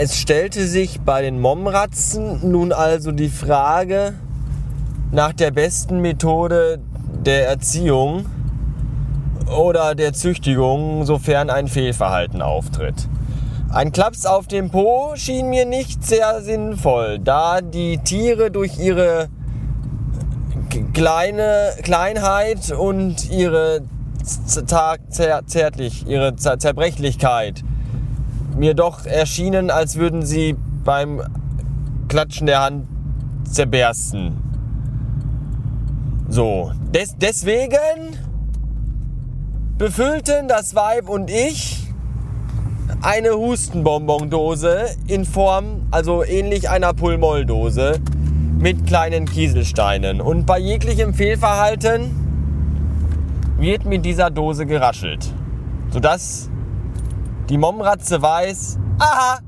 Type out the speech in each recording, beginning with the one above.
Es stellte sich bei den Momratzen nun also die Frage nach der besten Methode der Erziehung oder der Züchtigung, sofern ein Fehlverhalten auftritt. Ein Klaps auf dem Po schien mir nicht sehr sinnvoll, da die Tiere durch ihre kleine Kleinheit und ihre zärtlich, ihre Zerbrechlichkeit mir doch erschienen, als würden sie beim Klatschen der Hand zerbersten. So, des, deswegen befüllten das Weib und ich eine Hustenbonbondose in Form, also ähnlich einer Pulmolldose mit kleinen Kieselsteinen. Und bei jeglichem Fehlverhalten wird mit dieser Dose geraschelt, sodass die Momratze weiß, aha,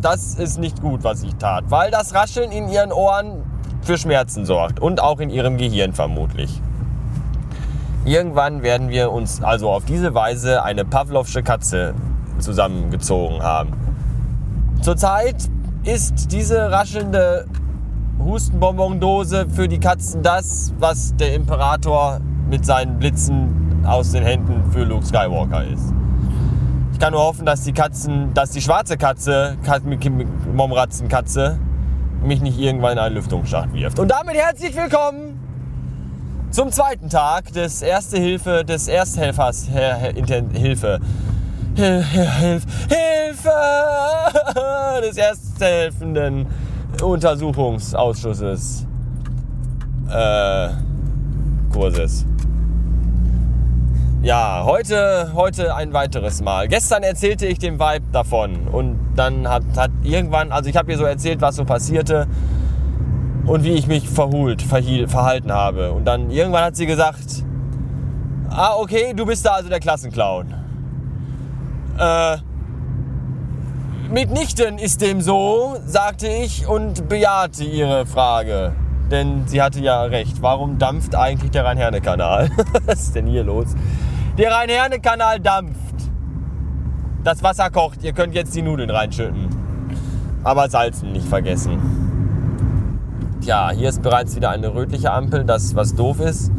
das ist nicht gut, was ich tat, weil das Rascheln in ihren Ohren für Schmerzen sorgt und auch in ihrem Gehirn vermutlich. Irgendwann werden wir uns also auf diese Weise eine Pavlovsche Katze zusammengezogen haben. Zurzeit ist diese raschelnde Hustenbonbondose für die Katzen das, was der Imperator mit seinen Blitzen aus den Händen für Luke Skywalker ist. Ich kann nur hoffen, dass die Katzen, dass die schwarze Katze, Momratzenkatze, mich nicht irgendwann in einen Lüftungsschacht wirft. Und damit herzlich willkommen zum zweiten Tag des Erste Hilfe, des Ersthelfers, Hilfe, Hilfe, Hilfe des Ersthelfenden Untersuchungsausschusses äh, Kurses. Ja, heute, heute ein weiteres Mal. Gestern erzählte ich dem Vibe davon und dann hat, hat irgendwann, also ich habe ihr so erzählt, was so passierte und wie ich mich verhult, verhiel, verhalten habe. Und dann irgendwann hat sie gesagt, ah okay, du bist da also der Klassenclown. Äh, mitnichten ist dem so, sagte ich und bejahte ihre Frage. Denn sie hatte ja recht. Warum dampft eigentlich der Rhein-Herne-Kanal? Was ist denn hier los? Der Rhein-Herne-Kanal dampft. Das Wasser kocht. Ihr könnt jetzt die Nudeln reinschütten. Aber salzen nicht vergessen. Tja, hier ist bereits wieder eine rötliche Ampel, das was doof ist.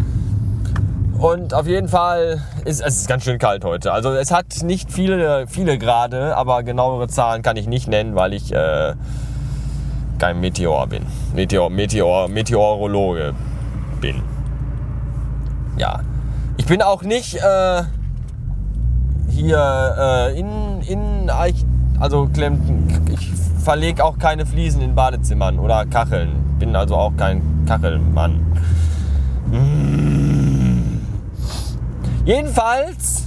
Und auf jeden Fall ist es ist ganz schön kalt heute. Also es hat nicht viele, viele Grade, aber genauere Zahlen kann ich nicht nennen, weil ich äh, kein Meteor bin. Meteor, Meteor, Meteorologe bin. Ja. Ich bin auch nicht äh, hier äh, in, in also ich verlege auch keine Fliesen in Badezimmern oder Kacheln bin also auch kein Kachelmann. Jedenfalls,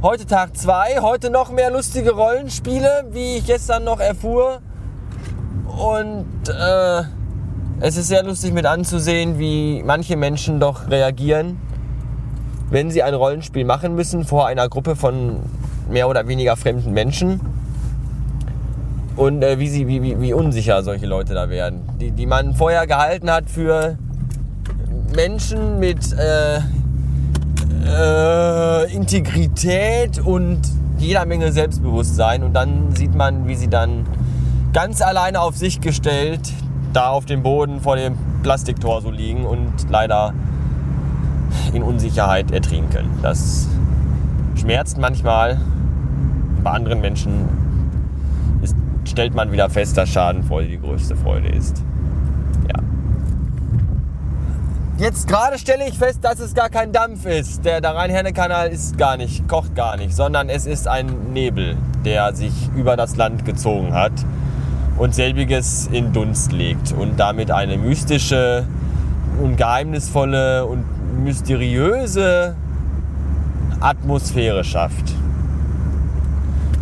heute Tag 2, heute noch mehr lustige Rollenspiele, wie ich gestern noch erfuhr. Und äh, es ist sehr lustig mit anzusehen, wie manche Menschen doch reagieren, wenn sie ein Rollenspiel machen müssen vor einer Gruppe von mehr oder weniger fremden Menschen und äh, wie, sie, wie, wie, wie unsicher solche Leute da werden. Die, die man vorher gehalten hat für Menschen mit äh, äh, Integrität und jeder Menge Selbstbewusstsein. Und dann sieht man, wie sie dann ganz alleine auf sich gestellt da auf dem Boden vor dem Plastiktor so liegen und leider in Unsicherheit ertrinken. Das schmerzt manchmal. Bei anderen Menschen stellt man wieder fest, dass Schadenfreude die größte Freude ist. Ja. Jetzt gerade stelle ich fest, dass es gar kein Dampf ist. Der, der Rhein-Herne-Kanal ist gar nicht, kocht gar nicht, sondern es ist ein Nebel, der sich über das Land gezogen hat und selbiges in Dunst legt und damit eine mystische und geheimnisvolle und mysteriöse Atmosphäre schafft.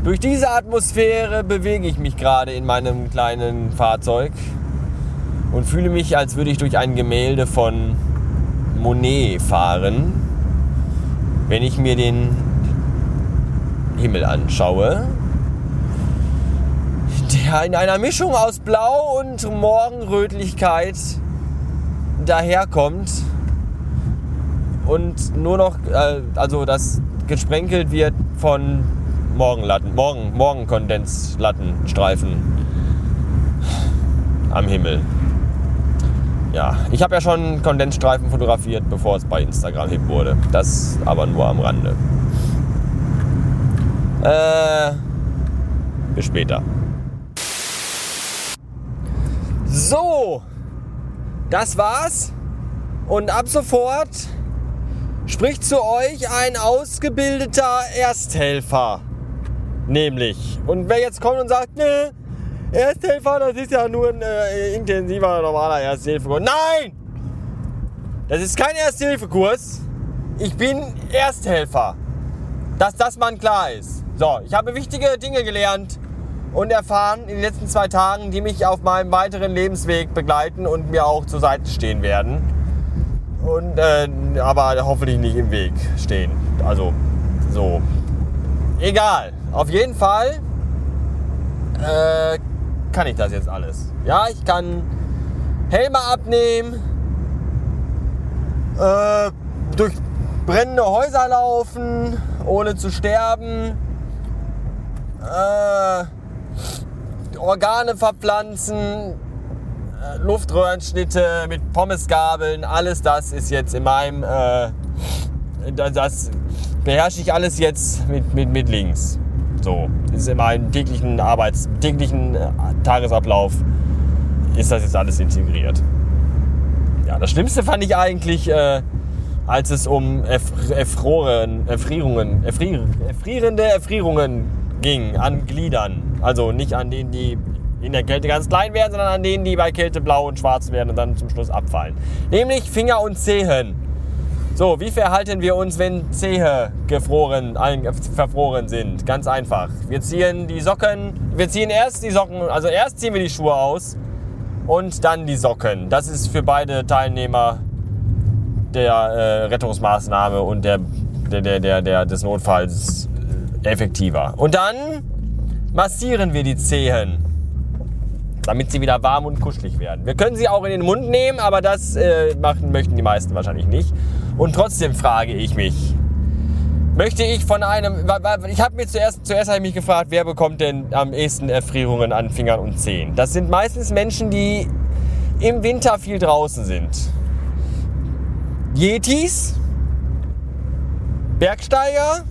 Durch diese Atmosphäre bewege ich mich gerade in meinem kleinen Fahrzeug und fühle mich, als würde ich durch ein Gemälde von Monet fahren, wenn ich mir den Himmel anschaue, der in einer Mischung aus Blau und Morgenrötlichkeit daherkommt und nur noch, äh, also das gesprenkelt wird von Morgenlatten, Morgen, Morgenkondenslattenstreifen am Himmel. Ja, ich habe ja schon Kondensstreifen fotografiert, bevor es bei Instagram hip wurde. Das aber nur am Rande. Äh, bis später. So, das war's. Und ab sofort spricht zu euch ein ausgebildeter Ersthelfer. Nämlich. Und wer jetzt kommt und sagt, ne, Ersthelfer, das ist ja nur ein äh, intensiver, normaler Ersthilfekurs. Nein! Das ist kein Ersthilfekurs. Ich bin Ersthelfer. Dass das mal klar ist. So, ich habe wichtige Dinge gelernt und erfahren in den letzten zwei Tagen, die mich auf meinem weiteren Lebensweg begleiten und mir auch zur Seite stehen werden. Und, äh, aber hoffentlich nicht im Weg stehen. Also, so. Egal. Auf jeden Fall äh, kann ich das jetzt alles. Ja, ich kann Helme abnehmen, äh, durch brennende Häuser laufen, ohne zu sterben, äh, Organe verpflanzen, äh, Luftröhrenschnitte mit Pommesgabeln, alles das ist jetzt in meinem, äh, das beherrsche ich alles jetzt mit, mit, mit links. So, ist in meinem täglichen Arbeits-, täglichen äh, Tagesablauf ist das jetzt alles integriert. Ja, das Schlimmste fand ich eigentlich, äh, als es um Erfroren, Erfrierungen, Erfrier, erfrierende Erfrierungen ging an Gliedern. Also nicht an denen, die in der Kälte ganz klein werden, sondern an denen, die bei Kälte blau und schwarz werden und dann zum Schluss abfallen. Nämlich Finger und Zehen. So, wie verhalten wir uns, wenn Zehe gefroren, verfroren sind? Ganz einfach. Wir ziehen die Socken, wir ziehen erst die Socken, also erst ziehen wir die Schuhe aus und dann die Socken. Das ist für beide Teilnehmer der äh, Rettungsmaßnahme und der, der, der, der, der, des Notfalls effektiver. Und dann massieren wir die Zehen damit sie wieder warm und kuschelig werden. Wir können sie auch in den Mund nehmen, aber das äh, machen möchten die meisten wahrscheinlich nicht. Und trotzdem frage ich mich, möchte ich von einem, ich habe mir zuerst, zuerst habe ich mich gefragt, wer bekommt denn am ehesten Erfrierungen an Fingern und Zehen? Das sind meistens Menschen, die im Winter viel draußen sind. Yetis, Bergsteiger,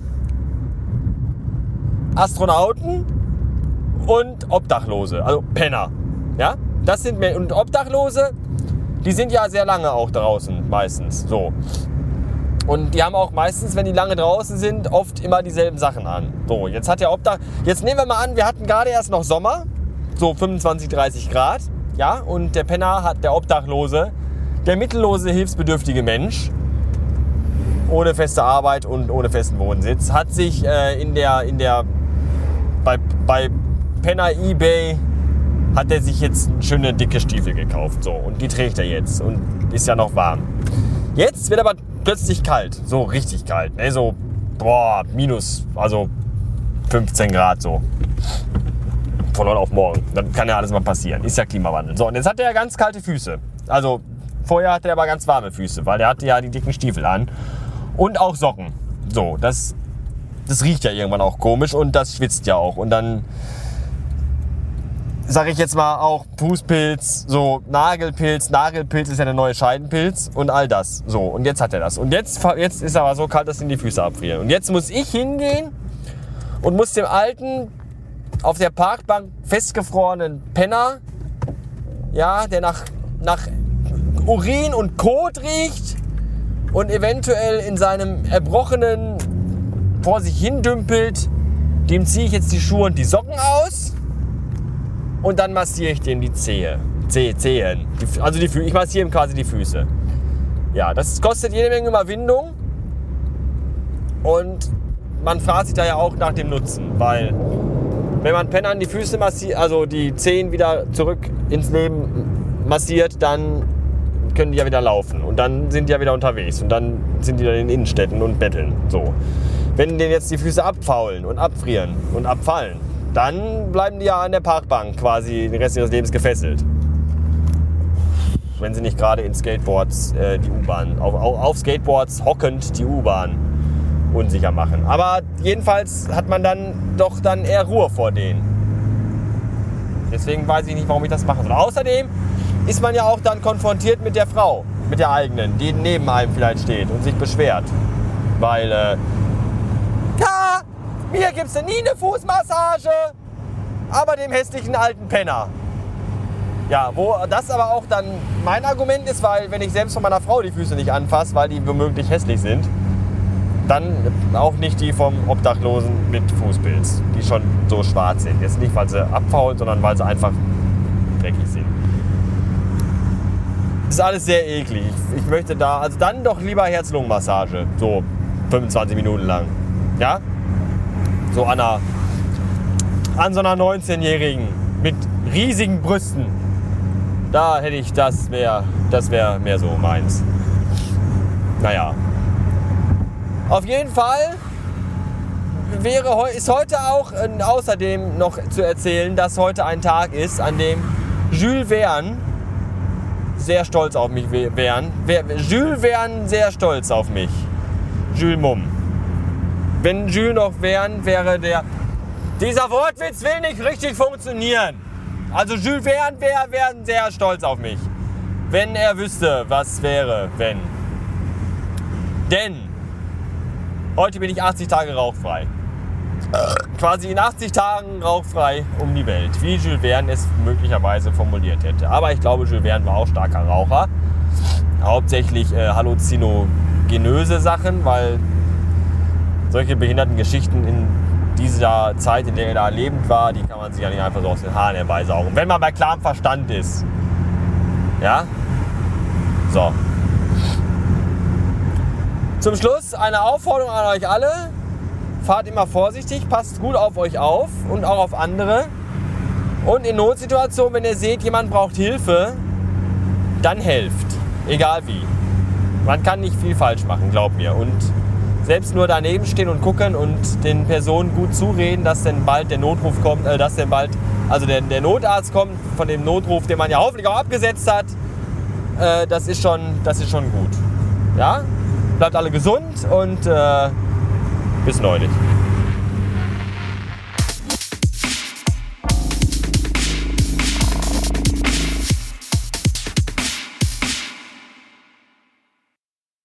Astronauten und Obdachlose, also Penner. Ja, das sind und Obdachlose, die sind ja sehr lange auch draußen meistens. So. Und die haben auch meistens, wenn die lange draußen sind, oft immer dieselben Sachen an. So, jetzt hat der Obdach. Jetzt nehmen wir mal an, wir hatten gerade erst noch Sommer, so 25, 30 Grad. Ja, und der Penner hat der Obdachlose, der mittellose, hilfsbedürftige Mensch, ohne feste Arbeit und ohne festen Wohnsitz, hat sich äh, in der, in der, bei, bei Penner eBay hat er sich jetzt schöne dicke Stiefel gekauft. So, und die trägt er jetzt und ist ja noch warm. Jetzt wird aber plötzlich kalt, so richtig kalt. Ne? So, boah, minus, also 15 Grad so. Von heute auf morgen. Dann kann ja alles mal passieren. Ist ja Klimawandel. So, und jetzt hat er ja ganz kalte Füße. Also, vorher hatte er aber ganz warme Füße, weil er hatte ja die dicken Stiefel an. Und auch Socken. So, das, das riecht ja irgendwann auch komisch und das schwitzt ja auch. Und dann sage ich jetzt mal auch Fußpilz, so Nagelpilz. Nagelpilz ist ja der neue Scheidenpilz und all das. So, und jetzt hat er das. Und jetzt, jetzt ist aber so kalt, dass ihm die Füße abfrieren. Und jetzt muss ich hingehen und muss dem alten, auf der Parkbank festgefrorenen Penner, ja, der nach, nach Urin und Kot riecht und eventuell in seinem Erbrochenen vor sich hin dümpelt, dem ziehe ich jetzt die Schuhe und die Socken aus und dann massiere ich dem die Zehe. Zehe Zehen. Also die, ich massiere ihm quasi die Füße. Ja, das kostet jede Menge Überwindung. Und man fragt sich da ja auch nach dem Nutzen, weil wenn man Pennern die Füße massiert, also die Zehen wieder zurück ins Leben massiert, dann können die ja wieder laufen und dann sind die ja wieder unterwegs und dann sind die dann in Innenstädten und betteln. So. Wenn denen jetzt die Füße abfaulen und abfrieren und abfallen, dann bleiben die ja an der Parkbank quasi den Rest ihres Lebens gefesselt. Wenn sie nicht gerade in Skateboards äh, die U-Bahn, auf, auf, Skateboards hockend die U-Bahn unsicher machen. Aber jedenfalls hat man dann doch dann eher Ruhe vor denen. Deswegen weiß ich nicht, warum ich das machen soll. Außerdem ist man ja auch dann konfrontiert mit der Frau, mit der eigenen, die neben einem vielleicht steht und sich beschwert. Weil, äh, mir gibt's nie eine Fußmassage, aber dem hässlichen alten Penner. Ja, wo das aber auch dann mein Argument ist, weil wenn ich selbst von meiner Frau die Füße nicht anfasse, weil die womöglich hässlich sind, dann auch nicht die vom Obdachlosen mit Fußpilz, die schon so schwarz sind. Jetzt nicht, weil sie abfaulen, sondern weil sie einfach dreckig sind. Ist alles sehr eklig. Ich möchte da, also dann doch lieber Herz-Lungen-Massage. So 25 Minuten lang. Ja? So an, einer, an so einer 19-Jährigen mit riesigen Brüsten. Da hätte ich, das wäre das wär mehr so meins. Naja. Auf jeden Fall wäre, ist heute auch äh, außerdem noch zu erzählen, dass heute ein Tag ist, an dem Jules Verne sehr stolz auf mich wären. Jules wären sehr stolz auf mich. Jules Mumm. Wenn Jules noch wären, wäre der. Dieser Wortwitz will nicht richtig funktionieren. Also Jules Verne wäre wär sehr stolz auf mich. Wenn er wüsste, was wäre, wenn. Denn heute bin ich 80 Tage rauchfrei. Quasi in 80 Tagen rauchfrei um die Welt, wie Jules Verne es möglicherweise formuliert hätte. Aber ich glaube, Jules Verne war auch starker Raucher. Hauptsächlich äh, halluzinogenöse Sachen, weil solche behinderten Geschichten in dieser Zeit, in der er da lebend war, die kann man sich ja nicht einfach so aus den Haaren herbeisaugen. Wenn man bei klarem Verstand ist. Ja? So. Zum Schluss eine Aufforderung an euch alle. Fahrt immer vorsichtig, passt gut auf euch auf und auch auf andere. Und in Notsituationen, wenn ihr seht, jemand braucht Hilfe, dann helft. Egal wie. Man kann nicht viel falsch machen, glaubt mir. Und selbst nur daneben stehen und gucken und den Personen gut zureden, dass denn bald der Notruf kommt, äh, dass denn bald, also der, der, Notarzt kommt von dem Notruf, den man ja hoffentlich auch abgesetzt hat, äh, das, ist schon, das ist schon gut. Ja? Bleibt alle gesund und äh, bis neulich.